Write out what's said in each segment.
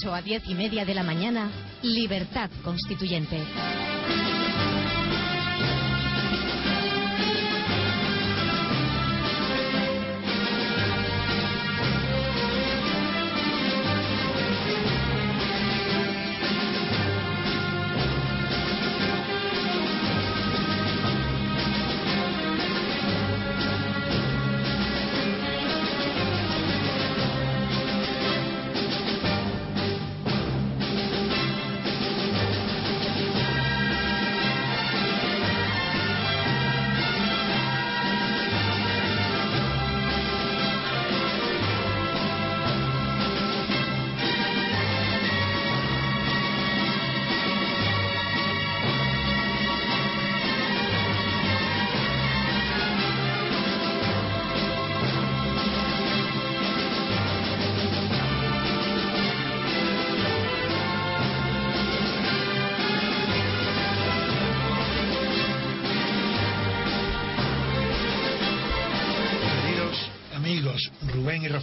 8 a 10 y media de la mañana, Libertad Constituyente.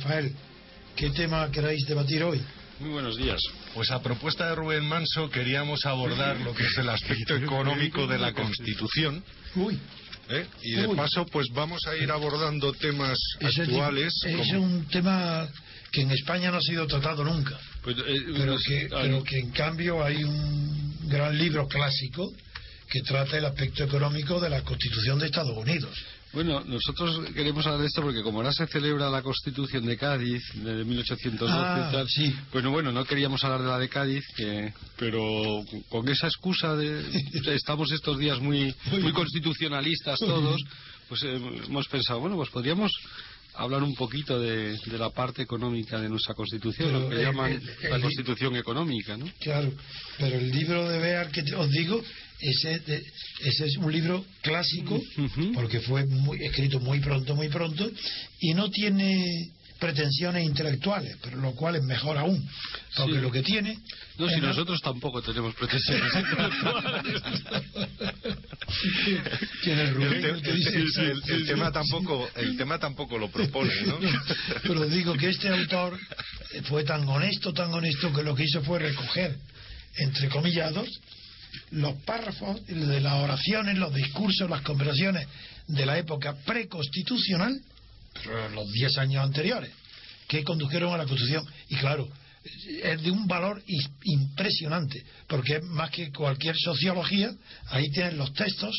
Rafael, ¿qué tema queréis debatir hoy? Muy buenos días. Pues a propuesta de Rubén Manso queríamos abordar lo que es el aspecto económico de la Constitución. Uy, ¿eh? Y de Uy. paso, pues vamos a ir abordando temas ese actuales. es como- un tema que en España no ha sido tratado nunca, Pues, eh, pero que, pero que en cambio hay un gran libro clásico que trata el aspecto económico de la Constitución de Estados Unidos. Bueno, nosotros queremos hablar de esto porque como ahora se celebra la Constitución de Cádiz de 1812 Ah, y tal, sí. bueno, bueno, no queríamos hablar de la de Cádiz, que, pero con esa excusa de estamos estos días muy muy constitucionalistas todos, pues eh, hemos pensado, bueno, pues podríamos hablar un poquito de, de la parte económica de nuestra Constitución, Pero lo que el- llaman el- la Constitución económica, ¿no? Claro, pero el libro de Bear que te- os digo, ese, de- ese es un libro clásico, porque fue muy, escrito muy pronto, muy pronto, y no tiene pretensiones intelectuales, pero lo cual es mejor aún, porque Sí. lo que tiene... No, si la- nosotros tampoco tenemos pretensiones intelectuales. El, te- dice- tema tampoco el tema tampoco lo propone, ¿no? Pero digo que este autor fue tan honesto, tan honesto, que lo que hizo fue recoger, entre comillados, los párrafos de las oraciones, los discursos, las conversaciones de la época preconstitucional, los 10 años anteriores, que condujeron a la Constitución. Y claro, es de un valor impresionante, porque más que cualquier sociología, ahí tienen los textos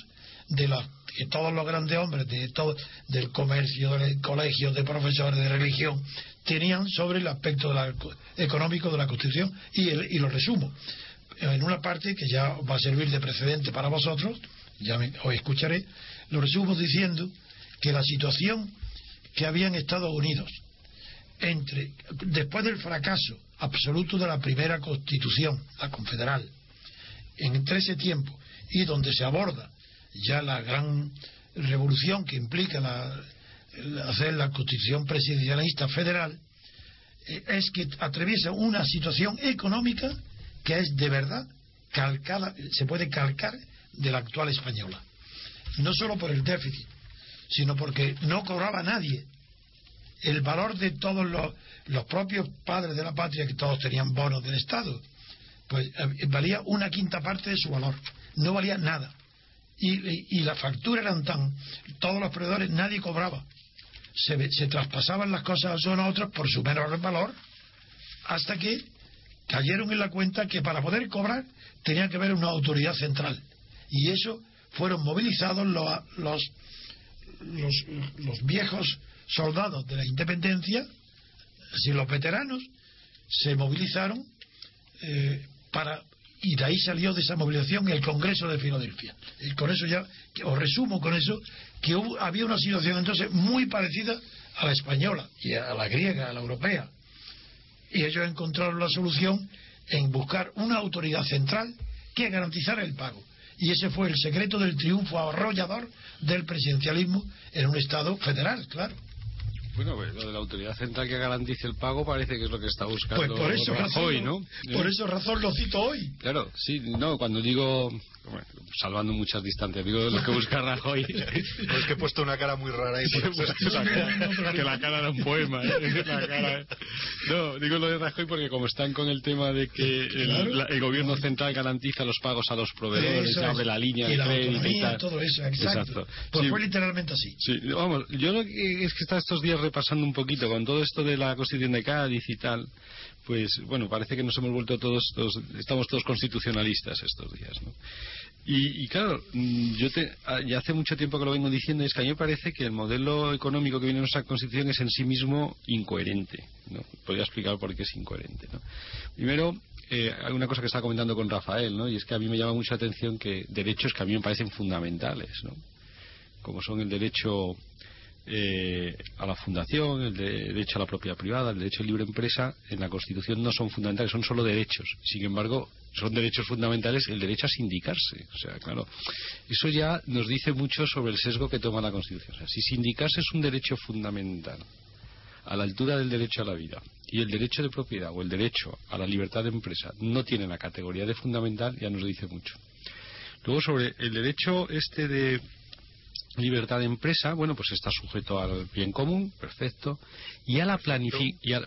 de los que todos los grandes hombres de todo, del comercio, del colegio, de profesores de religión, tenían sobre el aspecto económico de la Constitución y, el- y lo resumo en una parte que ya va a servir de precedente para vosotros, ya me- os escucharé, lo resumo diciendo que la situación que había en Estados Unidos entre después del fracaso absoluto de la primera constitución, la confederal, entre ese tiempo y donde se aborda ya la gran revolución que implica la, hacer la constitución presidencialista federal, eh, es que atraviesa una situación económica que es de verdad calcada, se puede calcar de la actual española. No solo por el déficit, sino porque no cobraba nadie el valor de todos los, los propios padres de la patria, que todos tenían bonos del Estado, pues eh, valía una quinta parte de su valor, no valía nada. Y, y, y las facturas eran tan, todos los proveedores, nadie cobraba. Se, se traspasaban las cosas unos a otros por su menor valor, hasta que cayeron en la cuenta que para poder cobrar tenía que haber una autoridad central. Y eso fueron movilizados los, los, los, los viejos soldados de la independencia, si los veteranos, se movilizaron eh, para y de ahí salió de esa movilización el Congreso de Filadelfia. Y con eso ya, os resumo con eso, que hubo- había una situación entonces muy parecida a la española y a la griega, a la europea. Y ellos encontraron la solución en buscar una autoridad central que garantizara el pago. Y ese fue el secreto del triunfo arrollador del presidencialismo en un Estado federal, claro. Bueno, pues lo de la autoridad central que garantice el pago parece que es lo que está buscando Pues por eso Rajoy, razón, ¿no? por eso razón lo cito hoy. Claro, sí, no, cuando digo, bueno, salvando muchas distancias, digo lo que busca Rajoy. Pues que he puesto una cara muy rara ahí. Sí, pues, la cara- que la cara era un poema. ¿eh? La cara- No, digo lo de Rajoy porque como están con el tema de que el, Claro. la- el gobierno central garantiza los pagos a los proveedores, Eso es. la línea y de la crédito y autonomía, tal. todo eso, exacto. Pues Sí. fue literalmente así. Sí, vamos, yo lo que es que está estos días repasando un poquito con todo esto de la Constitución de Cádiz y tal, pues bueno, parece que nos hemos vuelto todos, estamos todos constitucionalistas estos días, ¿no? Y, claro, mm, yo te, ah, ya hace mucho tiempo que lo vengo diciendo, es que a mí me parece que el modelo económico que viene en nuestra Constitución es en sí mismo incoherente, ¿no? Podría explicar por qué es incoherente. Primero, eh, hay una cosa que estaba comentando con Rafael, ¿no? Y es que a mí me llama mucha atención que derechos que a mí me parecen fundamentales, ¿no? Como son el derecho eh, a la fundación, el de- derecho a la propiedad privada, el derecho a libre empresa, en la Constitución no son fundamentales, son solo derechos. Sin embargo, son derechos fundamentales el derecho a sindicarse. O sea, claro, eso ya nos dice mucho sobre el sesgo que toma la Constitución. O sea, si sindicarse es un derecho fundamental, a la altura del derecho a la vida, y el derecho de propiedad o el derecho a la libertad de empresa no tiene la categoría de fundamental, ya nos dice mucho. Luego, sobre el derecho este de libertad de empresa, bueno, pues está sujeto al bien común, perfecto, y a la planificación.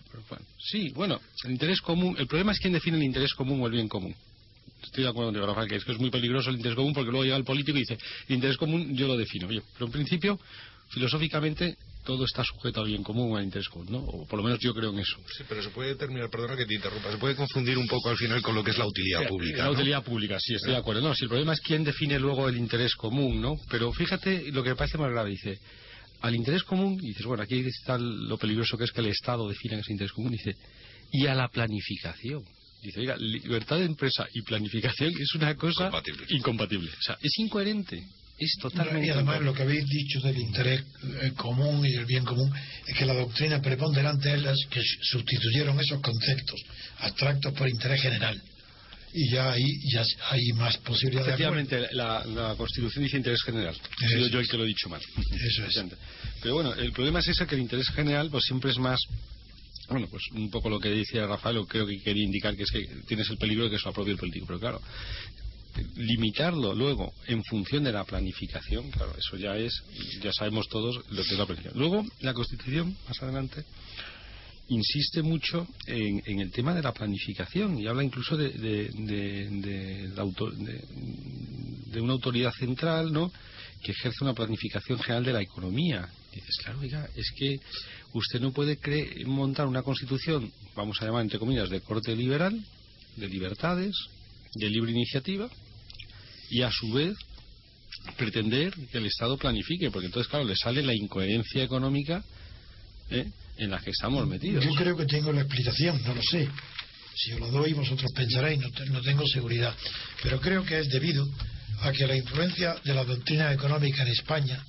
sí, bueno, el interés común, el problema es quién define el interés común o el bien común. Estoy de acuerdo contigo, Rafael, que es que es muy peligroso el interés común porque luego llega el político y dice, el interés común yo lo defino. Oye, pero en principio, filosóficamente, todo está sujeto al bien común al interés común, ¿no? O por lo menos yo creo en eso. Sí, pero se puede terminar, perdona que te interrumpa, se puede confundir un poco al final con lo que es la utilidad pública. La ¿no? utilidad pública, sí, estoy de acuerdo. No, si el problema es quién define luego el interés común, ¿no? Pero fíjate lo que me parece más grave, dice, al interés común, y dices, bueno, aquí está lo peligroso que es que el Estado defina ese interés común, dice, y a la planificación. Dice, oiga, libertad de empresa y planificación es una cosa Incompatible. incompatible. O sea, es incoherente. Es totalmente Y además lo que habéis dicho del interés eh, común y el bien común es que la doctrina preponderante es las que sustituyeron esos conceptos abstractos por interés general. Y ya ahí ya hay más posibilidades. de. Efectivamente, la, la Constitución dice interés general. He Eso sido yo es. el que lo he dicho mal. Eso es. Pero bueno, el problema es ese que el interés general pues siempre es más... Bueno, pues un poco lo que decía Rafael, o creo que quería indicar que es que tienes el peligro de que se apropie el político. Pero claro, limitarlo luego en función de la planificación, claro, eso ya es, ya sabemos todos lo que es la planificación. Luego, la Constitución, más adelante, insiste mucho en, el tema de la planificación y habla incluso de, de, de- de una autoridad central ¿no? que ejerce una planificación general de la economía. Dices, claro, oiga, es que usted no puede montar una constitución, vamos a llamar entre comillas, de corte liberal, de libertades, de libre iniciativa, y a su vez pretender que el Estado planifique, porque entonces, claro, le sale la incoherencia económica ¿eh? en la que estamos metidos. Yo creo que tengo la explicación, no lo sé. Si os lo doy, vosotros pensaréis, no, no tengo seguridad. Pero creo que es debido a que la influencia de la doctrina económica en España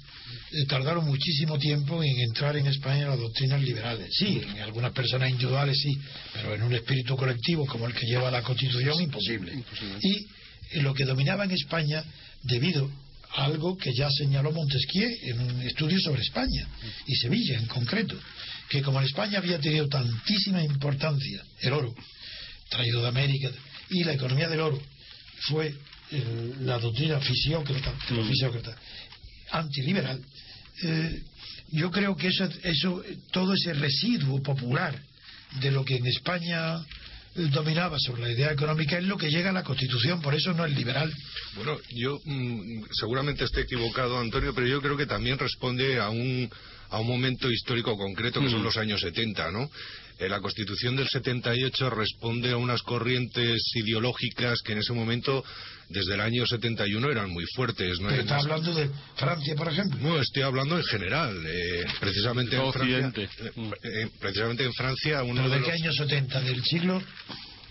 eh, tardaron muchísimo tiempo en entrar en España las doctrinas liberales. Sí, en algunas personas individuales sí, pero en un espíritu colectivo como el que lleva la Constitución, imposible. Imposible. Y eh, lo que dominaba en España, debido a algo que ya señaló Montesquieu en un estudio sobre España y Sevilla en concreto, que como en España había tenido tantísima importancia el oro, traído de América, y la economía del oro fue eh, la doctrina fisiócrata, fisiócrata, antiliberal, eh, yo creo que eso, eso, todo ese residuo popular de lo que en España eh, dominaba sobre la idea económica es lo que llega a la Constitución, por eso no es liberal. Bueno, yo mm, seguramente esté equivocado, Antonio, pero yo creo que también responde a un, a un momento histórico concreto que son Mm. los años 70, ¿no? Eh, la Constitución del 78 responde a unas corrientes ideológicas que en ese momento, desde el año 71, eran muy fuertes. ¿no? Pero está Además- hablando de Francia, por ejemplo. no, estoy hablando en general. eh, precisamente, en Francia, eh, eh, precisamente en Francia, uno ¿Pero de de los... qué año 70? ¿Del siglo?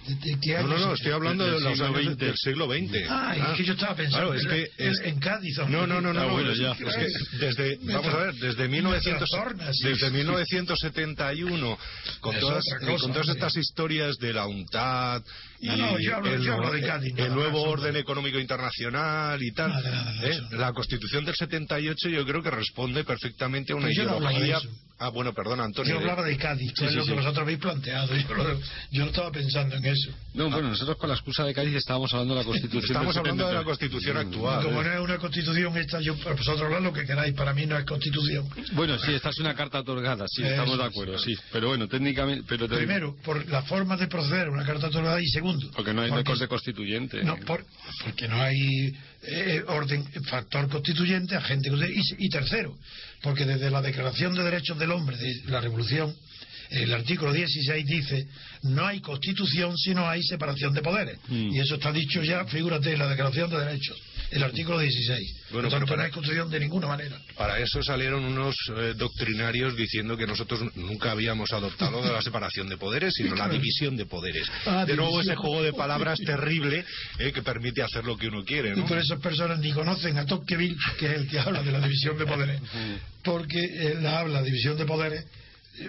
¿De, qué No, no, no, estoy hablando Del de los siglo años XX. del siglo XX. Ah, es que yo estaba pensando Claro, es en- que es- en Cádiz. hombre. No, no, no, no, Ah, no, bueno, ya. es que desde, vamos a ver, desde 1900, trastorna, sí. desde 1971, con todas, cosa, con todas estas historias de la UNTAD y No, no, yo hablo- el, nuevo- de Cádiz, nada el nuevo más, orden económico internacional y tal, Nada, nada, ¿eh? la Constitución del 78 yo creo que responde perfectamente a una de ideología. Ah, bueno, perdona, Antonio. Yo hablaba de Cádiz, que Sí, es sí, lo que sí. vosotros habéis planteado. Yo, lo- yo no estaba pensando en eso. No, bueno, nosotros con la excusa de Cádiz estábamos hablando de la Constitución. Estamos hablando de la 73. Constitución actual. Como ¿eh? no es una constitución esta, yo, pues vosotros hablad lo que queráis, para mí no es constitución. Bueno, sí, esta es una carta otorgada, sí, Eso, estamos de acuerdo, sí. Pero bueno, técnicamente... Pero te- Primero, por la forma de proceder, una carta otorgada, y segundo, Porque no hay porque- corte constituyente. No, por- porque no hay eh, orden, factor constituyente, agente constituyente. Y, y tercero, porque desde la Declaración de Derechos del Hombre de la Revolución, el artículo 16 dice, no hay constitución si no hay separación de poderes. Mm. Y eso está dicho ya, figúrate, en la Declaración de Derechos, el artículo 16. Bueno, Por tanto, para- no hay constitución de ninguna manera. Para eso salieron unos eh, doctrinarios diciendo que nosotros nunca habíamos adoptado la separación de poderes, sino la división de poderes. Ah, de nuevo división. ese juego de palabras terrible eh, que permite hacer lo que uno quiere. Y ¿no? por eso personas ni conocen a Tocqueville, que es el que habla de la división de poderes, porque él habla de división de poderes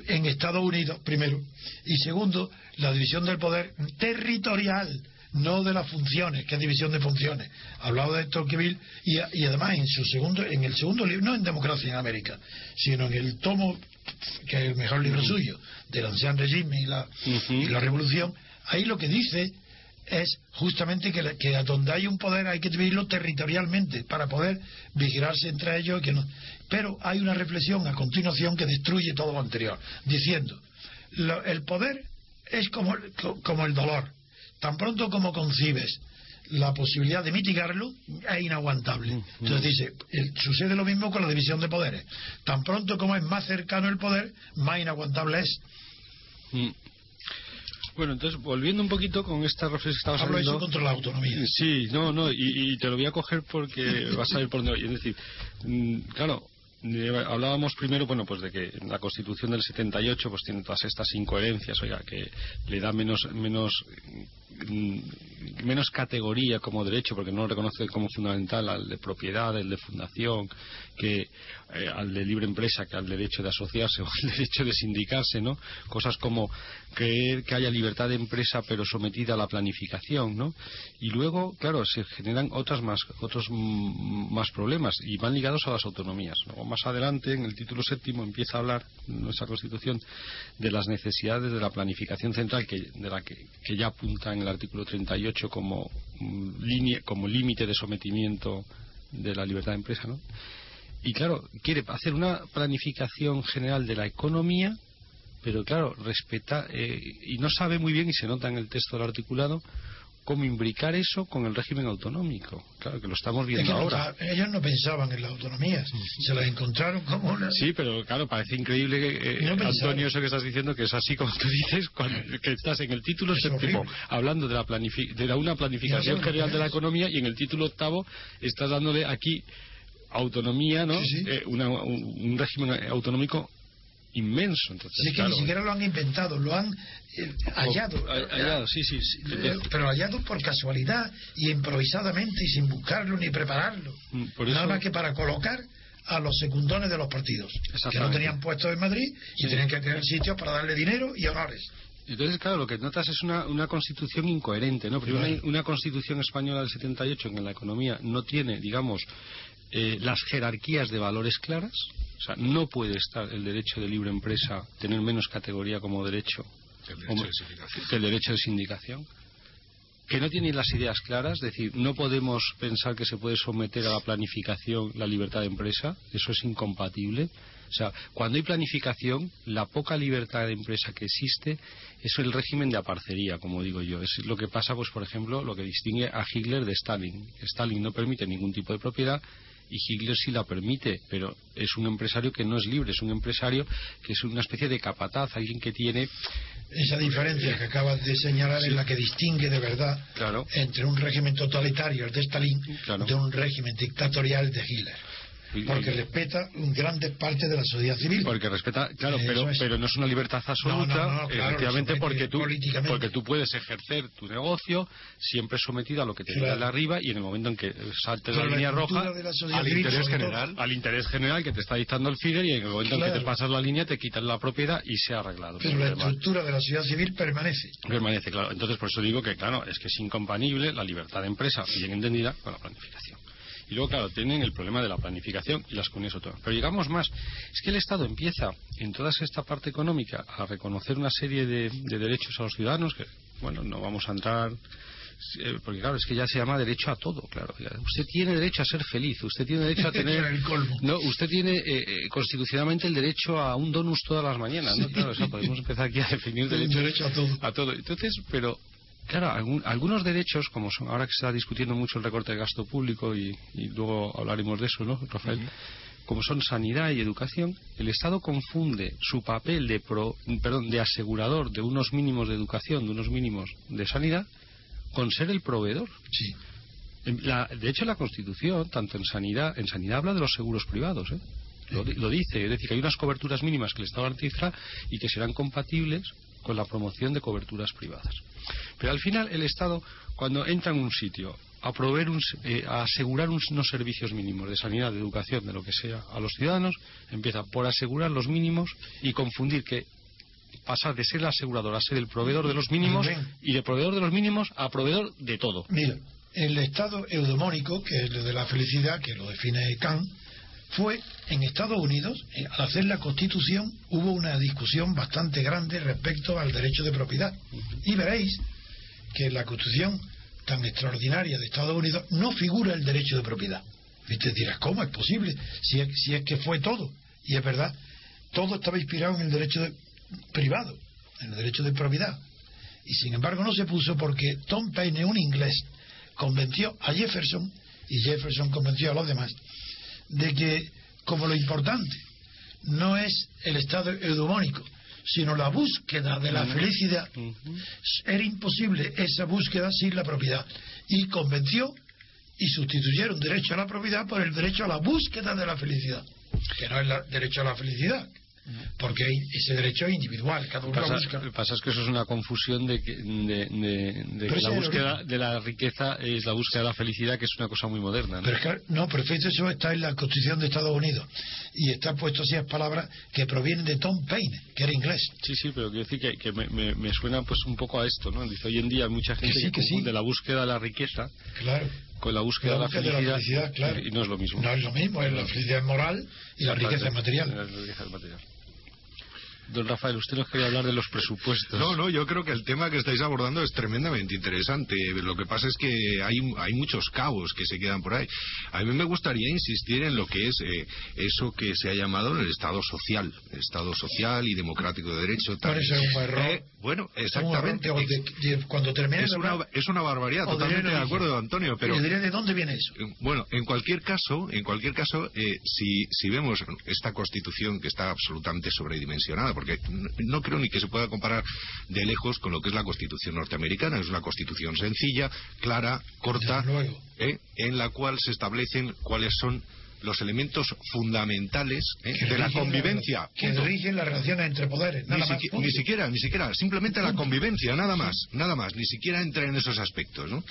en Estados Unidos, primero, y segundo, la división del poder territorial, no de las funciones, que es división de funciones. Hablaba de Tocqueville y, y además en su segundo, en el segundo libro, no en Democracia en América, sino en el tomo, que es el mejor libro suyo, del ancien régimen y la, y la revolución, ahí lo que dice es justamente que, la- que a donde hay un poder hay que dividirlo territorialmente para poder vigilarse entre ellos. y Que no. Pero hay una reflexión a continuación que destruye todo lo anterior, diciendo, lo- el poder es como, co- como el dolor. Tan pronto como concibes la posibilidad de mitigarlo, es inaguantable. Entonces dice, el- sucede lo mismo con la división de poderes. Tan pronto como es más cercano el poder, más inaguantable es. Mm. Bueno, entonces, volviendo un poquito con esta reflexión que estabas Hablo hablando... eso contra la autonomía. Sí, no, no, y, y te lo voy a coger porque vas a ver por dónde voy. Es decir, mm, claro, eh, hablábamos primero, bueno, pues de que la Constitución del 78 pues tiene todas estas incoherencias, oiga, que le da menos menos mm, menos categoría como derecho porque no lo reconoce como fundamental al de propiedad, el de fundación, que eh, al de libre empresa, que al derecho de asociarse o al derecho de sindicarse, ¿no? Cosas como creer que haya libertad de empresa pero sometida a la planificación, ¿no? Y luego, claro, se generan otras más otros más problemas y van ligados a las autonomías. Luego más adelante, en el título séptimo empieza a hablar nuestra Constitución de las necesidades de la planificación central que de la que, que ya apunta en el artículo 38 como mm, línea como límite de sometimiento de la libertad de empresa, ¿no? Y claro, quiere hacer una planificación general de la economía, pero claro, respeta eh, y no sabe muy bien, y se nota en el texto del articulado, cómo imbricar eso con el régimen autonómico. Claro, que lo estamos Es viendo que ahora. ellos no pensaban en las autonomías, se las encontraron como una... Sí, pero claro, parece increíble, que, eh, No. Antonio, eso que estás diciendo, que es así como tú dices, cuando- que estás en el título Es séptimo horrible. hablando de la, planifi- de la- una planificación general de la economía y en el título octavo estás dándole aquí autonomía, ¿no? Sí, sí. Eh, una- un, un régimen autonómico inmenso. Entonces, es que claro, ni siquiera lo han inventado, lo han eh, hallado. ha- hallado, sí, sí, sí. Eh, Pero hallado por casualidad y improvisadamente y sin buscarlo ni prepararlo. Mm, Nada más que para colocar a los secundones de los partidos, que no tenían puestos en Madrid y tenían que tener sitios para darle dinero y honores. Entonces, claro, lo que notas es una, una constitución incoherente, ¿no? Primero, una, una constitución española del 78 en que la economía no tiene, digamos, eh, las jerarquías de valores claras. O sea, no puede estar el derecho de libre empresa tener menos categoría como derecho El derecho como- de sindicación. que el derecho de sindicación. Que no tiene las ideas claras, es decir, no podemos pensar que se puede someter a la planificación la libertad de empresa, eso es incompatible. O sea, cuando hay planificación, la poca libertad de empresa que existe es el régimen de aparcería, como digo yo. Es lo que pasa, pues, por ejemplo, lo que distingue a Hitler de Stalin. Stalin no permite ningún tipo de propiedad y Hitler sí la permite, pero es un empresario que no es libre, es un empresario que es una especie de capataz, alguien que tiene Esa diferencia que acabas de señalar es la que distingue de verdad Claro. entre un régimen totalitario, el de Stalin, Claro. de un régimen dictatorial de Hitler. Porque respeta grandes partes de la sociedad civil. Porque respeta, claro, pero, es. pero no es una libertad absoluta, No, no, no, claro, efectivamente, porque tú, porque tú puedes ejercer tu negocio siempre sometido a lo que te diga Claro. de arriba y en el momento en que saltes Pero la la línea roja, de la sociedad al interés general, al interés general que te está dictando el FIDER y en el momento en que Claro. te pasas la línea te quitan la propiedad y se ha arreglado. Pero la problema. estructura de la sociedad civil permanece. Permanece, claro. Entonces, por eso digo que, claro, es que es incompatible la libertad de empresa, bien entendida, con la planificación. Y luego, claro, tienen el problema de la planificación y las comunidades autónomas. Pero llegamos más. Es que el Estado empieza, en toda esta parte económica, a reconocer una serie de, de derechos a los ciudadanos que, bueno, no vamos a entrar. eh, Porque claro, es que ya se llama derecho a todo, claro. Usted tiene derecho a ser feliz, usted tiene derecho a tener... El colmo. No, usted tiene eh, eh, constitucionalmente el derecho a un donus todas las mañanas, ¿no? Claro, o sea, podemos empezar aquí a definir Tiene derechos derecho a todo. a todo. Entonces, pero claro, algún- algunos derechos, como son ahora que se está discutiendo mucho el recorte de gasto público y, y luego hablaremos de eso, ¿no, Rafael? Como son sanidad y educación, el Estado confunde su papel de pro- perdón, de asegurador de unos mínimos de educación, de unos mínimos de sanidad, con ser el proveedor. Sí. La- de hecho, la Constitución, tanto en sanidad, en sanidad habla de los seguros privados, ¿eh? Lo, lo dice, es decir, que hay unas coberturas mínimas que el Estado garantiza y que serán compatibles con la promoción de coberturas privadas. Pero al final, el Estado, cuando entra en un sitio a proveer, un eh, a asegurar unos servicios mínimos de sanidad, de educación, de lo que sea, a los ciudadanos, empieza por asegurar los mínimos y confundir que pasar de ser el asegurador a ser el proveedor de los mínimos y de proveedor de los mínimos a proveedor de todo. Mira, el estado eudomónico, que es el de la felicidad, que lo define Kant, fue en Estados Unidos, eh, al hacer la Constitución, hubo una discusión bastante grande respecto al derecho de propiedad. Y veréis que en la Constitución tan extraordinaria de Estados Unidos no figura el derecho de propiedad. Y te dirás, ¿cómo es posible? Si es, si es que fue todo. Y es verdad, todo estaba inspirado en el derecho de- privado, en el derecho de propiedad. Y sin embargo no se puso porque Tom Paine, un inglés, convenció a Jefferson, y Jefferson convenció a los demás, de que como lo importante. No es el estado eudomónico, sino la búsqueda de la felicidad, era imposible esa búsqueda sin la propiedad. Y convenció y sustituyeron derecho a la propiedad por el derecho a la búsqueda de la felicidad, que no es el derecho a la felicidad, porque ese derecho es individual, cada uno Pasa, busca. lo que pasa es que eso es una confusión de que, de, de- de Pero que ese la búsqueda de la riqueza es la búsqueda de la felicidad, que es una cosa muy moderna. ¿no? Pero es que, no, perfecto, eso está en la Constitución de Estados Unidos. Y está puesto así las palabras que provienen de Tom Paine, que era inglés. Sí, sí, pero quiero decir que, que me, me- me suena pues un poco a esto, ¿no? Dice, hoy en día hay mucha gente sí, que, que sí. confunde la búsqueda de la riqueza Claro. con la búsqueda, La de, la búsqueda de la felicidad, claro. y no es lo mismo. No es lo mismo, es la felicidad moral y la riqueza material. La riqueza material. Don Rafael, usted nos quería hablar de los presupuestos. No, no, yo creo que el tema que estáis abordando es tremendamente interesante. Lo que pasa es que hay, hay muchos cabos que se quedan por ahí. A mí me gustaría insistir en lo que es eh, eso que se ha llamado el Estado social, el Estado social y democrático de derecho. tal. Es un error. Eh, bueno, Un exactamente. error que- de- de- cuando termine Es una, es una barbaridad, totalmente de acuerdo, Antonio, pero... Y diré de dónde viene eso. Eh, Bueno, en cualquier caso, en cualquier caso, eh, si, si vemos esta Constitución que está absolutamente sobredimensionada, porque no creo ni que se pueda comparar de lejos con lo que es la Constitución norteamericana, es una Constitución sencilla, clara, corta, eh, en la cual se establecen cuáles son los elementos fundamentales eh, de la convivencia. que rigen las relaciones entre poderes. Ni, Nada más, siqui- punto. ni siquiera, ni siquiera, simplemente la convivencia, nada más, nada más, ni siquiera entra en esos aspectos, ¿no?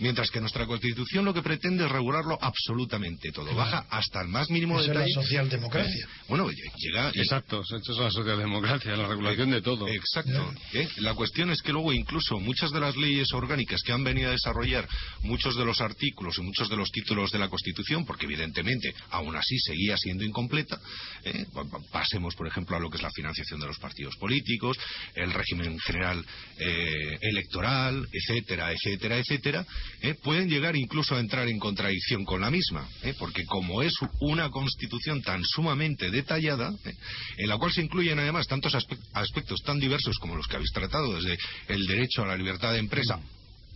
Mientras que nuestra Constitución lo que pretende es regularlo absolutamente todo, baja hasta el más mínimo Eso es la detalle. socialdemocracia. Bueno, llega Exacto, eso es la socialdemocracia, la regulación de todo. Exacto. ¿eh? La cuestión es que luego incluso muchas de las leyes orgánicas que han venido a desarrollar muchos de los artículos y muchos de los títulos de la Constitución, porque evidentemente aún así seguía siendo incompleta, ¿eh? Pa- pa- pasemos por ejemplo a lo que es la financiación de los partidos políticos, el régimen general eh, electoral, etcétera, etcétera, etcétera, ¿eh? pueden llegar incluso a entrar en contradicción con la misma, porque como es una Constitución tan sumamente detallada, en la cual se incluyen además tantos aspe- aspectos tan diversos como los que habéis tratado, desde el derecho a la libertad de empresa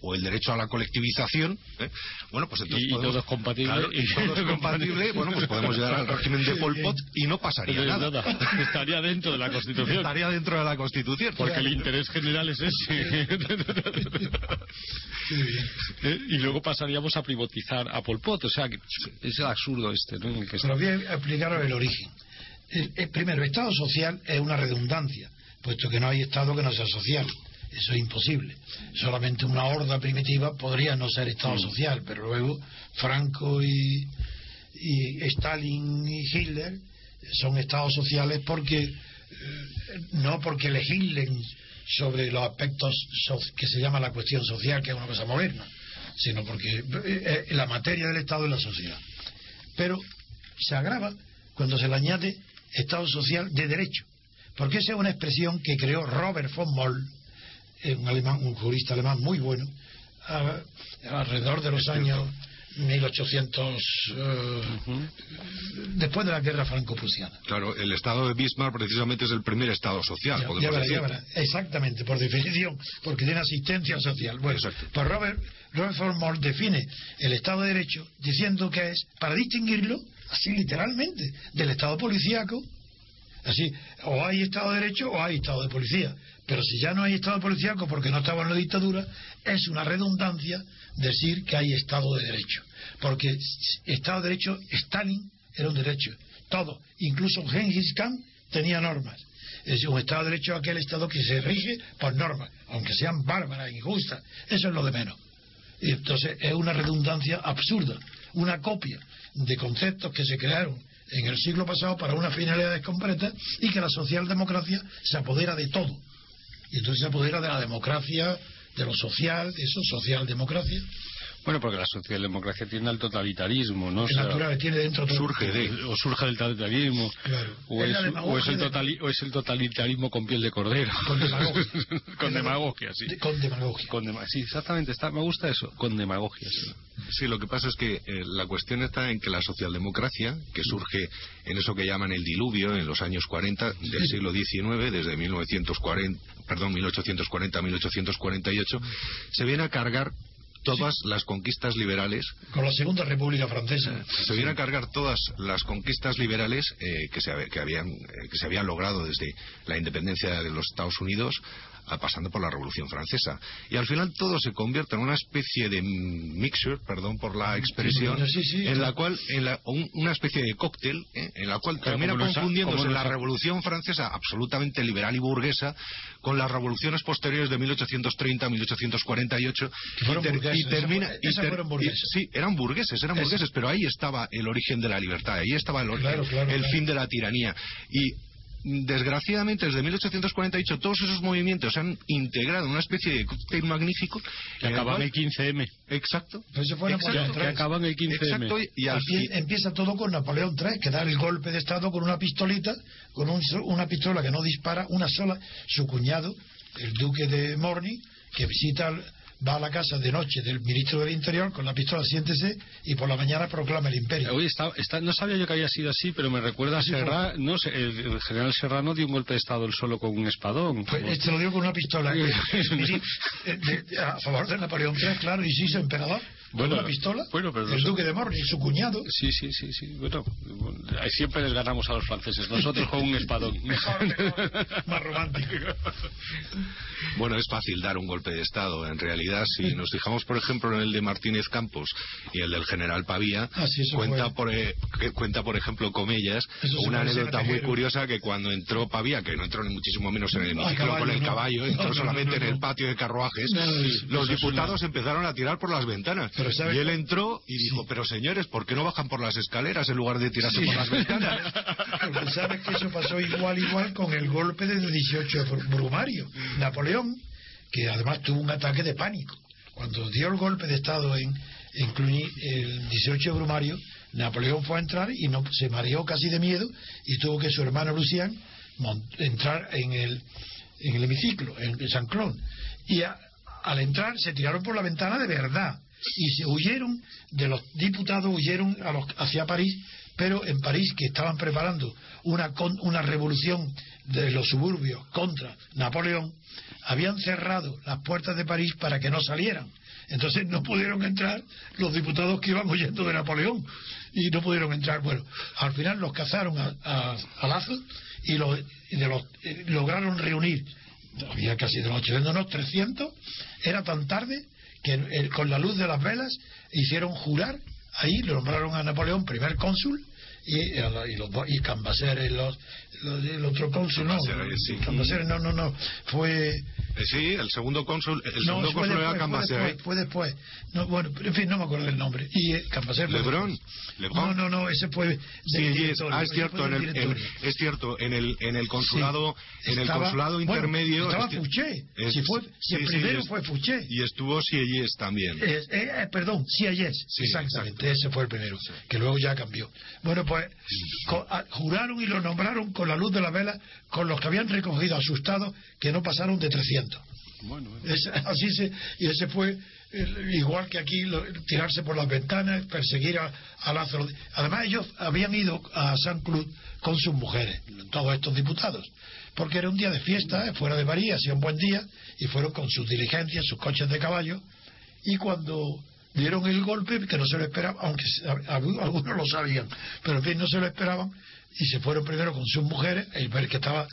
o el derecho a la colectivización, ¿eh? bueno, pues entonces Y- podemos- todo es compatible. Claro, y todo es compatible, bueno, pues podemos llegar al régimen de Pol Pot y no pasaría nada. nada, estaría dentro de la Constitución. Estaría dentro de la Constitución. Porque el interés general es ese. Eh, y luego pasaríamos a privatizar a Pol Pot. O sea, que es el absurdo este, ¿no? en el que Pero voy a explicaros el origen. El- el primero, Estado social es una redundancia, puesto que no hay Estado que no sea social. Eso es imposible. Solamente una horda primitiva podría no ser Estado social, pero luego Franco y, y Stalin y Hitler son Estados sociales porque eh, no porque legislen sobre los aspectos so- que se llama la cuestión social, que es una cosa moderna, sino porque eh, eh, la materia del Estado es la sociedad. Pero se agrava cuando se le añade Estado social de derecho, porque esa es una expresión que creó Robert von Moll, un, alemán, un jurista alemán muy bueno, a- alrededor de los años 1800, eh, después de la guerra franco-prusiana. Claro, el Estado de Bismarck precisamente es el primer Estado social, Ya, podemos ya verá, decir. ya verá. Exactamente, por definición, porque tiene asistencia social. Bueno, Exacto. pues Robert, Robert von Moll define el Estado de Derecho diciendo que es, para distinguirlo, así literalmente, del Estado policíaco, así, o hay Estado de Derecho o hay Estado de Policía. Pero si ya no hay Estado policíaco porque no estaba en la dictadura, es una redundancia decir que hay Estado de Derecho. Porque Estado de Derecho, Stalin era un derecho. Todo, incluso Genghis Khan tenía normas. Es un Estado de Derecho aquel Estado que se rige por normas, aunque sean bárbaras injustas. Eso es lo de menos. Entonces es una redundancia absurda, una copia de conceptos que se crearon en el siglo pasado para unas finalidades concretas y que la socialdemocracia se apodera de todo. Y entonces se apodera de la democracia, de lo social, de eso, socialdemocracia. Bueno, porque la socialdemocracia tiende al totalitarismo, ¿no? O Es sea, natural, tiene dentro todo. surge de- o surge del totalitarismo Claro. o Es o, el de- totali- o es el totalitarismo con piel de cordero Con demagogia. con demagogia sí De- con demagogia. Con dema- sí exactamente está me gusta eso con demagogia sí. Sí, lo que pasa es que eh, la cuestión está en que la socialdemocracia, que surge en eso que llaman el diluvio en los años 40 del siglo XIX, desde 1940, perdón, 1840 a 1848, se viene a cargar todas las conquistas liberales Con la Segunda República Francesa. se viene a cargar todas las conquistas liberales eh, que, se, que habían, eh, que se habían logrado desde la independencia de los Estados Unidos pasando por la Revolución Francesa. Y al final todo se convierte en una especie de mixture, perdón por la expresión, Sí, sí, en la cual, en la- un- una especie de cóctel, ¿eh? en la cual Claro, termina confundiéndose la Revolución Francesa absolutamente liberal y burguesa con las revoluciones posteriores de 1830 1848 Que fueron y, ter- y termina y ter- y- sí, eran burgueses, eran Es- burgueses, pero ahí estaba el origen de la libertad, ahí estaba el, origen, Claro, claro, el fin de la tiranía. Y desgraciadamente desde 1848 todos esos movimientos se han integrado en una especie de cóctel magnífico que en el acaban cual- el 15M Exacto. Eso fue Exacto. Que III. acaban el 15M Exacto, y, y al empieza todo con Napoleón III, que da el golpe de Estado con una pistolita, con un so- una pistola que no dispara, una sola. Su cuñado, el duque de Morny, que visita, al- va a la casa de noche del ministro del Interior con la pistola, siéntese, y por la mañana proclama el imperio. Oye, está, está- no sabía yo que había sido así, pero me recuerda a Así fue. Serra, no el, el general Serrano dio un golpe de estado él solo con un espadón. Pues este lo dio con una pistola. eh, de- de- a favor de Napoleón III, claro, y se hizo emperador. Con Bueno, una pistola. bueno, pero el no duque de Morny, su cuñado. Sí, sí, sí, sí. Bueno, siempre les ganamos a los franceses, nosotros con un espadón. Mejor, mejor, más romántico. Bueno, es fácil dar un golpe de Estado. En realidad, si nos fijamos, por ejemplo, en el de Martínez Campos y el del general Pavía, Ah, sí, cuenta, fue. por, eh, cuenta, por ejemplo, Comellas, Eso una anécdota muy curiosa que cuando entró Pavía, que no entró ni muchísimo menos en el A hemiciclo caballo, con el no. caballo, entró no, solamente no, en el patio de carruajes, los diputados empezaron a tirar por las ventanas. Pero ¿sabe y él entró y dijo, Sí. pero señores, ¿por qué no bajan por las escaleras en lugar de tirarse por las ventanas? Porque sabes que eso pasó igual, igual con el golpe del 18 de Bru- Brumario. Napoleón, que además tuvo un ataque de pánico. Cuando dio el golpe de Estado en, Cluny, el 18 de Brumario, Napoleón fue a entrar y no, se mareó casi de miedo y tuvo que su hermano Lucián entrar en el, en el hemiciclo, en San Clon. Y al entrar se tiraron por la ventana de verdad y se huyeron de los diputados huyeron a los- hacia París pero en París que estaban preparando una una revolución de los suburbios contra Napoleón habían cerrado las puertas de París para que no salieran. Entonces no pudieron entrar los diputados que iban huyendo de Napoleón. Y no pudieron entrar. Bueno, al final los cazaron a, a, Lazo y, eh, lograron reunir, había casi de los 800, no, 300, era tan tarde que eh, con la luz de las velas hicieron jurar, ahí le nombraron a Napoleón primer cónsul y, y los y Cambaceres, los, los- el otro cónsul, no, sí. Cambaceres, no, no, no, fue Eh, sí, el segundo cónsul, el no, segundo cónsul era Cambaceres. después, fue después. No, bueno, en fin, no me acuerdo del nombre. Y eh, Cambaceres Lebrón. Lebrón. No, no, no, ese fue Sí, directorio, Ah, es cierto, en el, en- es cierto, en el, en el consulado, Sí. en el Estaba- consulado bueno, intermedio. estaba este- Fouché. es- Si fue- si el primero es- fue Fouché. Y estuvo Sieyes también. Eh, eh, perdón. Sí, Exactamente, ese fue el primero, que luego ya cambió. Bueno, pues juraron y lo nombraron con la luz de la vela, con los que habían recogido asustados, que no pasaron de 300. Bueno, bueno. Es- así se, y ese fue el- igual que aquí, lo- tirarse por las ventanas, perseguir a, a Lázaro. Además, ellos habían ido a San Cruz con sus mujeres, todos estos diputados, porque era un día de fiesta, eh, fuera de París, hacía un buen día, y fueron con sus diligencias, sus coches de caballo, y cuando dieron el golpe, que no se lo esperaban, aunque algunos lo sabían, pero en fin, no se lo esperaban, y se fueron primero con sus mujeres, el ver que estaba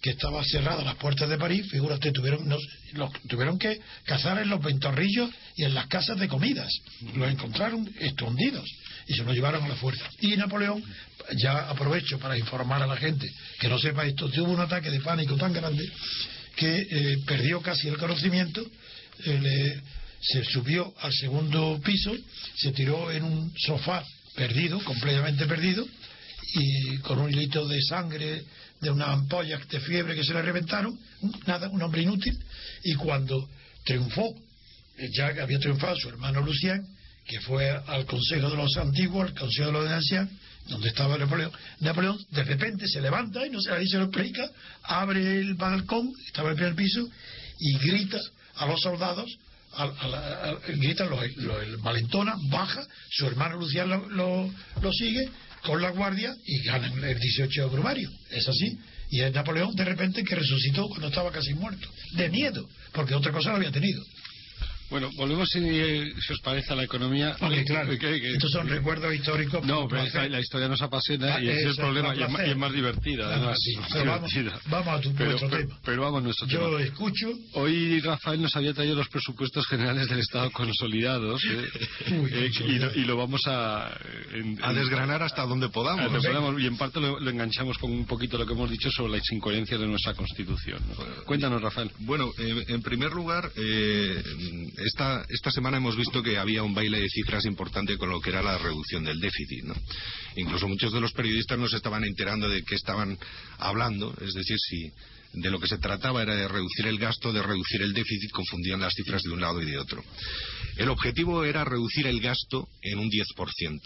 que estaba cerradas las puertas de París, figúrate, tuvieron, no- los- tuvieron que cazar en los ventorrillos y en las casas de comidas. Los encontraron escondidos y se los llevaron a la fuerza. Y Napoleón, ya aprovecho para informar a la gente que no sepa esto, tuvo un ataque de pánico tan grande que eh, perdió casi el conocimiento, eh, se subió al segundo piso, se tiró en un sofá perdido, completamente perdido, y con un hilito de sangre de unas ampollas de fiebre que se le reventaron, nada, un hombre inútil, y cuando triunfó, eh, ya había triunfado su hermano Lucien, que fue al Consejo de los Antiguos, al Consejo de los Ancianos, donde estaba Napoleón, Napoleón de repente se levanta y no sé, ahí se lo explica, abre el balcón, estaba en el primer piso, y grita a los soldados, a, a la- a- grita, lo, lo- el valentona, baja, su hermano Lucián lo, lo- lo sigue con la guardia y ganan el 18 de Brumario. Es así. Y es Napoleón de repente que resucitó cuando estaba casi muerto. De miedo, porque otra cosa no había tenido. Bueno, volvemos, si, eh, si os parece, a la economía. Porque, claro, Que- que- estos son recuerdos históricos. No, pero placer. la, la historia nos apasiona Ah, y es el problema, y es, y es más divertida, Ah, además. sí. Más Pero vamos- divertida. vamos a tu- pero, nuestro pero- tema. pero vamos a nuestro Yo tema. escucho. Hoy Rafael nos había traído los presupuestos generales del Estado consolidados eh, Uy, eh, y, lo, y lo vamos a, en- A en- desgranar hasta donde podamos. lo podemos- y en parte lo, lo enganchamos con un poquito lo que hemos dicho sobre las incoherencias de nuestra Constitución. ¿no? Cuéntanos, Rafael. Bueno, eh, en primer lugar, eh, esta, semana hemos visto que había un baile de cifras importante con lo que era la reducción del déficit. Incluso muchos de los periodistas no se estaban enterando de qué estaban hablando, es decir, si de lo que se trataba era de reducir el gasto, de reducir el déficit, confundían las cifras de un lado y de otro. El objetivo era reducir el gasto en un 10%.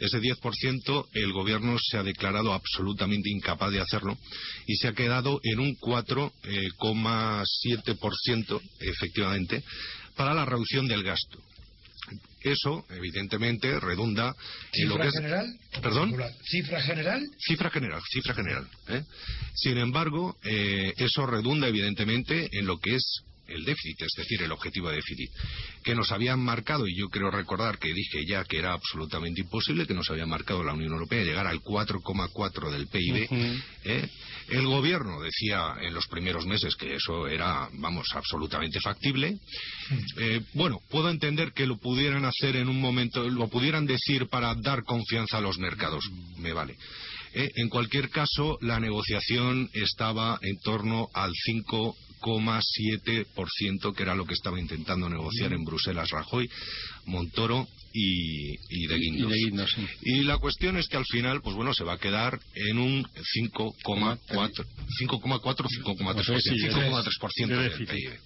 Ese 10% el gobierno se ha declarado absolutamente incapaz de hacerlo y se ha quedado en un 4,7% efectivamente para la reducción del gasto. Eso, evidentemente, redunda en lo ¿Cifra que es... general? ¿Perdón? ¿Cifra general? Cifra general, cifra general. ¿eh? Sin embargo, eh, eso redunda evidentemente en lo que es el déficit, es decir, el objetivo de déficit, que nos habían marcado, y yo creo recordar que dije ya que era absolutamente imposible, que nos había marcado la Unión Europea llegar al 4,4 del PIB. ¿eh? El gobierno decía en los primeros meses que eso era, vamos, absolutamente factible. Eh, bueno, puedo entender que lo pudieran hacer en un momento, lo pudieran decir para dar confianza a los mercados, me vale. Eh, en cualquier caso, la negociación estaba en torno al 5,7%, que era lo que estaba intentando negociar en Bruselas Rajoy, Montoro y, y de Guindos. Y de Guindos, sí. Y la cuestión es que al final, pues bueno, se va a quedar en un 5,4, 5,4 5,3%, Sí, de 5,3% del. PIB.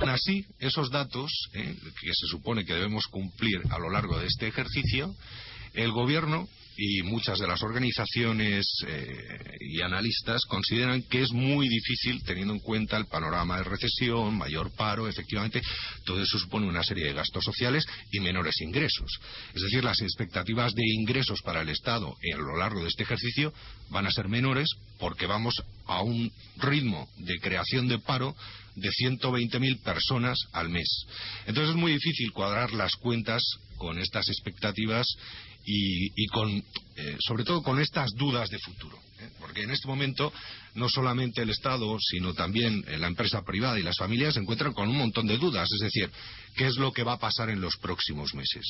Así, esos datos, eh, que se supone que debemos cumplir a lo largo de este ejercicio, el gobierno y muchas de las organizaciones eh, y analistas consideran que es muy difícil teniendo en cuenta el panorama de recesión, mayor paro, efectivamente, todo eso supone una serie de gastos sociales y menores ingresos. Es decir, las expectativas de ingresos para el Estado a lo largo de este ejercicio van a ser menores porque vamos a un ritmo de creación de paro de 120.000 personas al mes. Entonces es muy difícil cuadrar las cuentas con estas expectativas y, con, eh, sobre todo con estas dudas de futuro. ¿eh? Porque en este momento no solamente el Estado, sino también la empresa privada y las familias se encuentran con un montón de dudas. Es decir, ¿qué es lo que va a pasar en los próximos meses?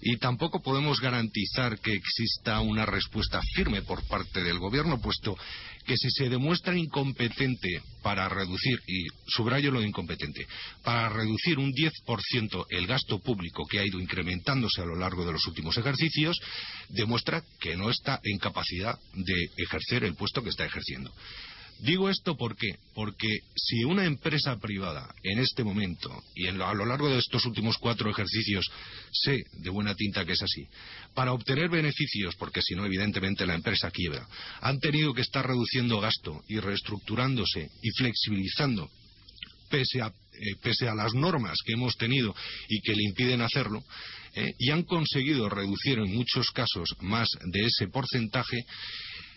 Y tampoco podemos garantizar que exista una respuesta firme por parte del Gobierno, puesto que si se demuestra incompetente para reducir, y subrayo lo de incompetente, para reducir un 10% el gasto público que ha ido incrementándose a lo largo de los últimos ejercicios, demuestra que no está en capacidad de ejercer el puesto que está ejerciendo. Digo esto ¿por qué? porque si una empresa privada en este momento y a lo largo de estos últimos cuatro ejercicios sé de buena tinta que es así, para obtener beneficios, porque si no evidentemente la empresa quiebra, han tenido que estar reduciendo gasto y reestructurándose y flexibilizando pese a, eh, las normas que hemos tenido y que le impiden hacerlo, eh, y han conseguido reducir en muchos casos más de ese porcentaje,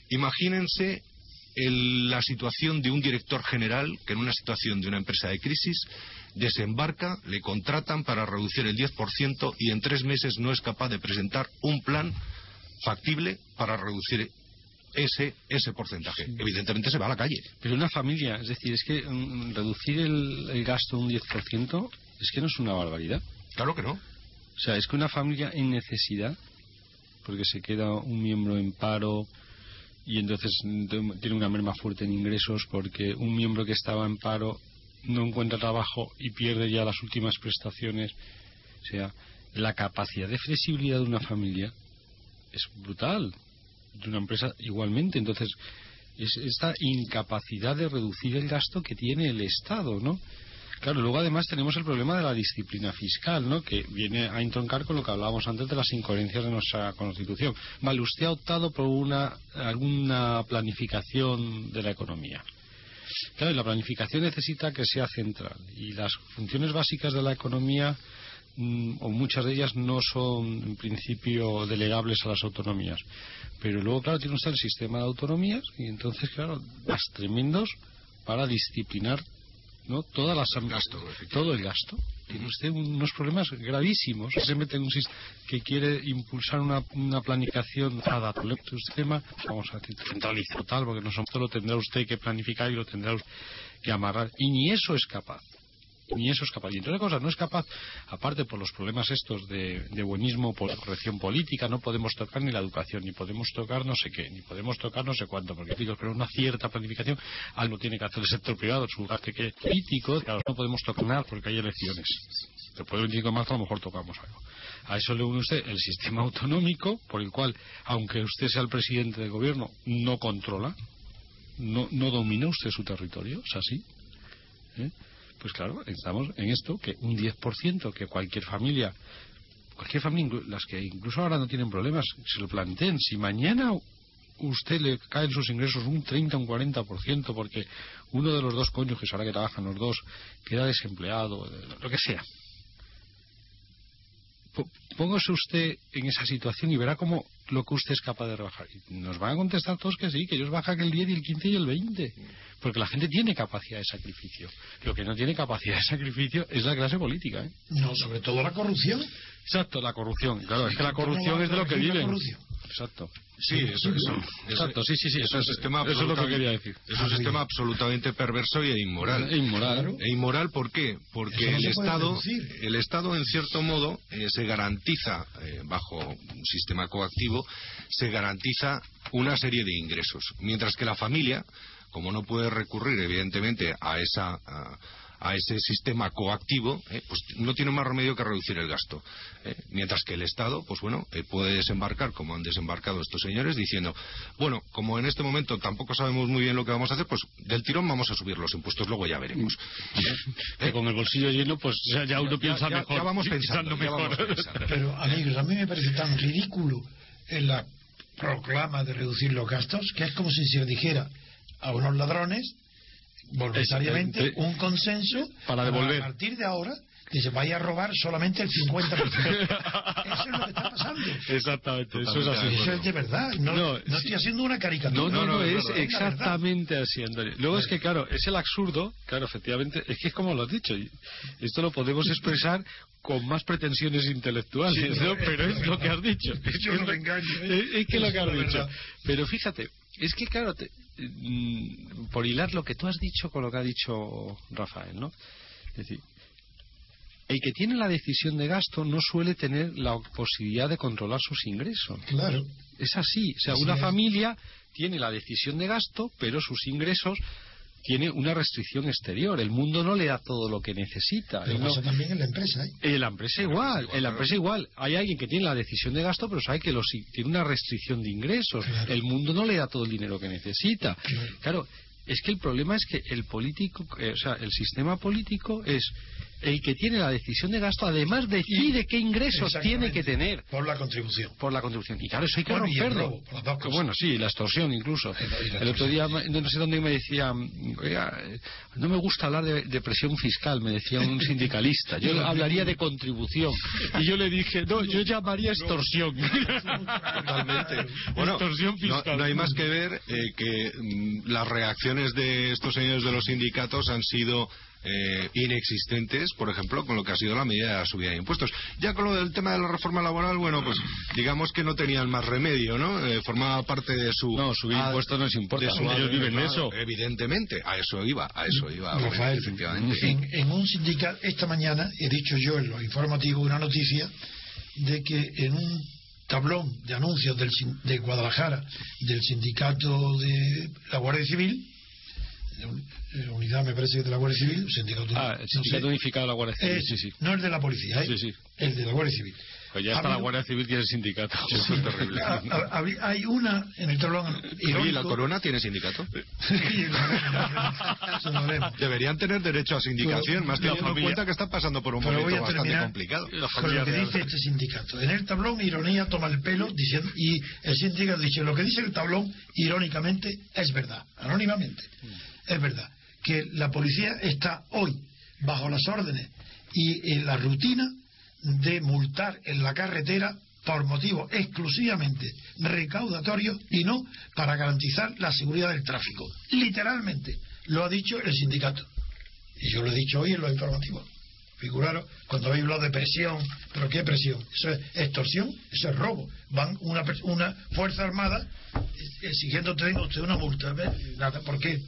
imagínense la situación de un director general que en una situación de una empresa de crisis desembarca, le contratan para reducir el 10% y en tres meses no es capaz de presentar un plan factible para reducir ese, ese porcentaje. Evidentemente se va a la calle. Pero una familia, es decir, es que mm, reducir el, el gasto un 10% es que no es una barbaridad. Claro que no. O sea, es que una familia en necesidad, porque se queda un miembro en paro, y entonces tiene una merma fuerte en ingresos porque un miembro que estaba en paro no encuentra trabajo y pierde ya las últimas prestaciones. O sea, la capacidad de flexibilidad de una familia es brutal. De una empresa igualmente. Entonces, es esta incapacidad de reducir el gasto que tiene el Estado, ¿no? Claro, luego además tenemos el problema de la disciplina fiscal, ¿no? Que viene a entroncar con lo que hablábamos antes de las incoherencias de nuestra Constitución. Vale, usted ha optado por una, alguna planificación de la economía. Claro, y la planificación necesita que sea central. Y las funciones básicas de la economía, mm, o muchas de ellas, no son en principio delegables a las autonomías. Pero luego, claro, tiene usted el sistema de autonomías y entonces, claro, más tremendos para disciplinar ¿no? Todas las, todo el gasto. Tiene usted unos problemas gravísimos. Se mete en un sistema que quiere impulsar una, una planificación cada sistema, vamos a centralizar total, porque no lo tendrá usted que planificar y lo tendrá usted que amarrar. Y ni eso es capaz ni eso es capaz. Y entre otras cosas, no es capaz, aparte por los problemas estos de, buenismo, por la corrección política, no podemos tocar ni la educación, ni podemos tocar no sé qué, ni podemos tocar no sé cuánto, porque digo, pero una cierta planificación algo tiene que hacer el sector privado, su lugar que político, claro, no podemos tocar nada porque hay elecciones. Después del 25 de marzo a lo mejor tocamos algo. A eso le une usted el sistema autonómico, por el cual, aunque usted sea el presidente del gobierno, no controla, no, no domina usted su territorio, es así. ¿Eh? Pues claro, estamos en esto, que un 10% que cualquier familia, cualquier familia, las que incluso ahora no tienen problemas, se lo planteen. Si mañana usted le caen sus ingresos un 30 un 40% porque uno de los dos cónyuges, ahora que trabajan los dos, queda desempleado, lo que sea. Póngase usted en esa situación y verá cómo lo que usted es capaz de rebajar. Y nos van a contestar todos que sí, que ellos bajan el 10 y el 15 y el 20. Porque la gente tiene capacidad de sacrificio. Lo que no tiene capacidad de sacrificio es la clase política. ¿eh? No, sobre todo la corrupción. Exacto, la corrupción. Claro, es que la corrupción es de lo que viven. Exacto. Sí, eso, eso, Exacto, sí, sí, sí. Es un sistema eso es lo que quería decir. Es un sistema absolutamente perverso e inmoral. E inmoral. E inmoral, ¿por qué? Porque el Estado, el Estado, en cierto modo, eh, se garantiza, eh, bajo un sistema coactivo, se garantiza una serie de ingresos. Mientras que la familia, como no puede recurrir, evidentemente, a esa a ese sistema coactivo, eh, pues no tiene más remedio que reducir el gasto. Eh. mientras que el Estado, pues bueno, eh, puede desembarcar, como han desembarcado estos señores, diciendo, bueno, como en este momento tampoco sabemos muy bien lo que vamos a hacer, pues del tirón vamos a subir los impuestos, luego ya veremos. Que con el bolsillo lleno, pues ya, uno piensa mejor. Ya vamos pensando, Pero, amigos, a mí me parece tan ridículo en la proclama de reducir los gastos, que es como si se dijera a unos ladrones voluntariamente un consenso Para devolver. a partir de ahora que se vaya a robar solamente el 50%. Eso es lo que está pasando. Exactamente, eso es así. de Eso es de verdad. No, No, no, sí. estoy haciendo una caricatura. No, no, no, es es exactamente así, Antonio. Luego es que, claro, es el absurdo, claro, efectivamente, es que es como lo has dicho, esto lo podemos expresar con más pretensiones intelectuales, Sí, ¿no? es pero es lo que has dicho. Yo no Es me lo- engaño, ¿eh? Es, es que lo Eso que has es dicho. verdad. Pero fíjate, es que, claro, te- por hilar lo que tú has dicho con lo que ha dicho Rafael, ¿no? Es decir, el que tiene la decisión de gasto no suele tener la posibilidad de controlar sus ingresos. Claro. Es así. O sea, Así una es. familia tiene la decisión de gasto, pero sus ingresos tiene una restricción exterior. El mundo no le da todo lo que necesita. Pero no- pasa también en la empresa. ¿eh? en la empresa igual, igual, en la empresa igual. Hay alguien que tiene la decisión de gasto, pero sabe que los, tiene una restricción de ingresos. Claro. El mundo no le da todo el dinero que necesita. Claro. Claro, es que el problema es que el político, eh, o sea, el sistema político es el que tiene la decisión de gasto, además decide qué ingresos tiene que tener Por la contribución. por la contribución. Y claro, eso hay que Bueno, romperlo. robo, por las dos cosas. Bueno, sí, la extorsión incluso. El otro día, me- no sé dónde me decía, oiga, eh, no me gusta hablar de, de presión fiscal, me decía un sindicalista. Yo hablaría de contribución. Y yo le dije, no, yo llamaría extorsión. Totalmente. Bueno, extorsión no, fiscal. no hay más que ver eh, que mm, las reacciones de estos señores de los sindicatos han sido eh, inexistentes, por ejemplo, con lo que ha sido la medida de la subida de impuestos. Ya con lo del tema de la reforma laboral, bueno, pues digamos que no tenían más remedio, ¿no? Eh, formaba parte de su... No, subir ah, impuestos no les importa, de su ellos viven eso. Evidentemente, a eso iba, a eso iba. Rafael, efectivamente. en, en un sindicato, esta mañana he dicho yo en los informativos una noticia de que en un tablón de anuncios del, de Guadalajara del sindicato de la Guardia Civil, de unidad me parece que de la Guardia Civil, sindicato, Ah, el no sindicato sé, unificado de la Guardia Civil, es- sí, sí. no el de la policía, ¿eh? Sí, sí. el de la Guardia Civil. Pues ya Ha está la Guardia Civil tiene el sindicato. Eso es terrible. Ha- ha- habí- hay una en el tablón ¿y irónico. la corona tiene sindicato? No. Deberían tener derecho a sindicación, más La teniendo en cuenta que están pasando por un Pero momento bastante terminar complicado. Con lo que real. dice este sindicato. En el tablón, ironía toma el pelo diciendo, y el sindicato dice, lo que dice el tablón, irónicamente, es verdad, anónimamente, es verdad, que la policía está hoy bajo las órdenes y en la rutina de multar en la carretera por motivos exclusivamente recaudatorios y no para garantizar la seguridad del tráfico. Literalmente, lo ha dicho el sindicato. Y yo lo he dicho hoy en los informativos. Figuraros, cuando habéis hablado de presión, ¿pero qué presión? ¿Eso es extorsión? ¿Eso es robo? Van una, una Fuerza Armada exigiendo usted una multa. ¿ves? Nada, ¿Por qué?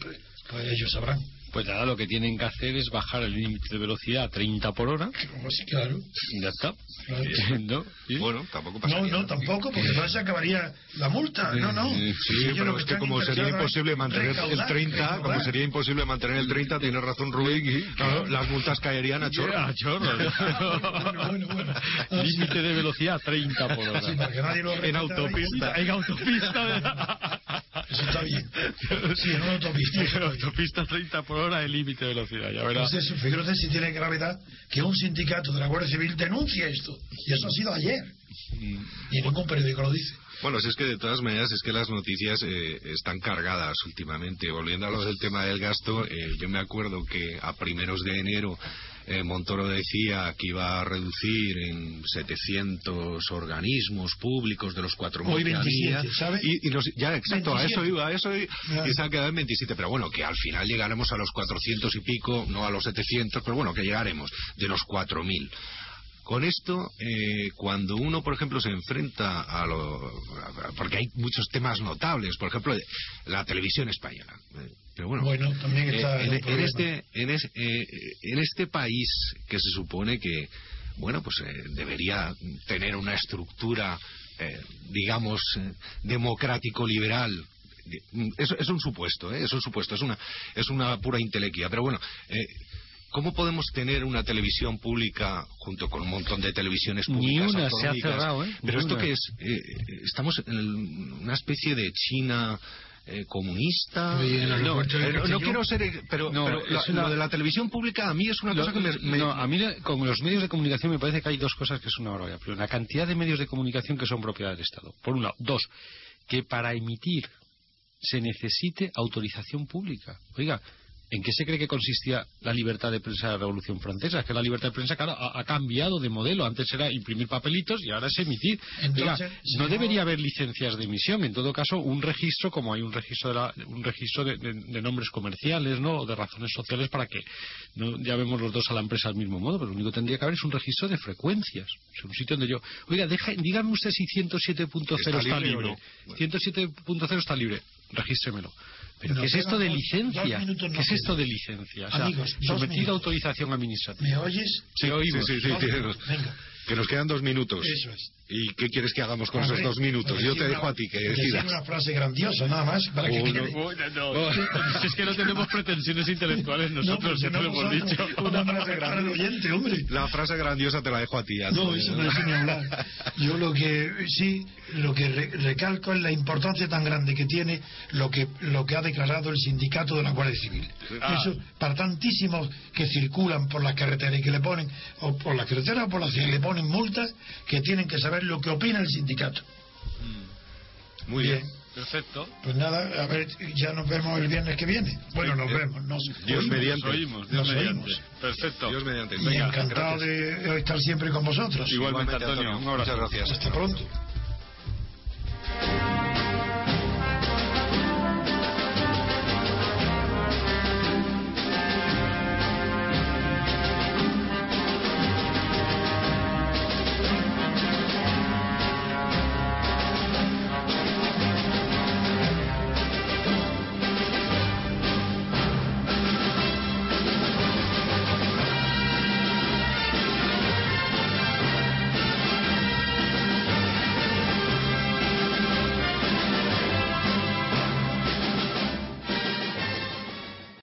Pues, pues ellos sabrán. Pues nada, lo que tienen que hacer es bajar el límite de velocidad a 30 por hora. Como si, claro. y Ya está. Claro. ¿No? ¿Sí? Bueno, tampoco No, pasaría. no, tampoco, porque entonces se acabaría la multa. No, no. Sí, Sí, pero es que como sería imposible mantener el recaudar, 30, como recaudar. sería imposible mantener el 30, tiene razón Rubén, claro, las multas caerían a chorro. A chorro. Bueno, bueno, bueno. Límite de velocidad 30 por hora. Sí, nadie lo en autopista. En autopista. Eso está bien. Sí, en una autopista. En autopista 30 por hora el límite de velocidad. Ya verás. Entonces, fíjate si tiene gravedad que un sindicato de la Guardia Civil denuncie esto. Y eso ha sido ayer. Y ningún periódico lo dice. Bueno, si es que de todas maneras es que las noticias eh, están cargadas últimamente. Volviendo a lo del tema del gasto, eh, yo me acuerdo que a primeros de enero eh, Montoro decía que iba a reducir en 700 organismos públicos de los 4.000 Hoy que 27, había. ¿sabe? Y, y nos- ya, exacto, a 27. eso iba, a eso iba. Ya. Y se ha quedado en 27. Pero bueno, que al final llegaremos a los 400 y pico, no a los 700, pero bueno, que llegaremos de los 4.000. Con esto, eh, cuando uno, por ejemplo, se enfrenta a lo... porque hay muchos temas notables, por ejemplo, la televisión española. Eh, pero bueno, Bueno, también está eh, en en, este, en, es- eh, en este país que se supone que, bueno, pues eh, debería tener una estructura, eh, digamos, eh, democrático-liberal, de- es, es un supuesto, ¿eh? es un supuesto, es una, es una pura intelequia. Pero bueno, eh, ¿cómo podemos tener una televisión pública junto con un montón de televisiones Ni públicas una se ha cerrado, ¿eh? Pero Ni esto una. que es, eh, eh, estamos en una especie de China eh, comunista. No, eh, no Castellón. quiero ser, eh, pero, No, pero la- es una- lo de la televisión pública a mí es una cosa que me, me- no, a mí con los medios de comunicación me parece que hay dos cosas que son una barbaridad. Primero, la cantidad de medios de comunicación que son propiedad del Estado. Por un lado. Dos, que para emitir se necesite autorización pública. Oiga, ¿En qué se cree que consistía la libertad de prensa de la Revolución Francesa? Es que la libertad de prensa, claro, ha, ha cambiado de modelo. Antes era imprimir papelitos y ahora es emitir. Entonces, no señor- debería haber licencias de emisión. En todo caso, un registro, como hay un registro de, la- un registro de, de- de nombres comerciales, ¿no? O de razones sociales para que no llamemos los dos a la empresa al mismo modo. Pero lo único que tendría que haber es un registro de frecuencias. O sea, un sitio donde yo. Oiga, deja, dígame usted si 107.0 está, ¿Está libre libre. no? Bueno. 107.0 está libre. Regístremelo. Pero ¿qué es esto de licencia? ¿Qué es esto de licencia? O sea, Amigos, a autorización administrativa. ¿Me oyes? Sí, oímos. sí, sí, minutos, Venga. Que nos quedan dos minutos. Eso es. ¿Y qué quieres que hagamos con esos Hombre, dos minutos? Yo te dejo una- a ti que decidas. una frase grandiosa, nada más, para que Oh, quede. Si es que no tenemos pretensiones intelectuales nosotros, ya te lo hemos dicho. Una frase el oyente, hombre. La frase grandiosa te la dejo a ti. No, Antonio. eso no es ni hablar. Yo lo que sí, lo que re- recalco es la importancia tan grande que tiene lo que lo que ha declarado el sindicato de la Guardia Civil. Ah. Eso para tantísimos que circulan por las carreteras y que le ponen o por las carreteras o por las que le ponen multas, que tienen que saber lo que opina el sindicato. Muy bien. Perfecto. Pues nada, a ver, ya nos vemos el viernes que viene. Bueno, nos vemos. Nos, Dios oímos. mediante. Nos oímos, Dios Nos mediante. oímos. Perfecto. Dios mediante. Y Venga, encantado gracias. de estar siempre con vosotros. Igualmente, Antonio. Un abrazo. Muchas gracias. Hasta pronto.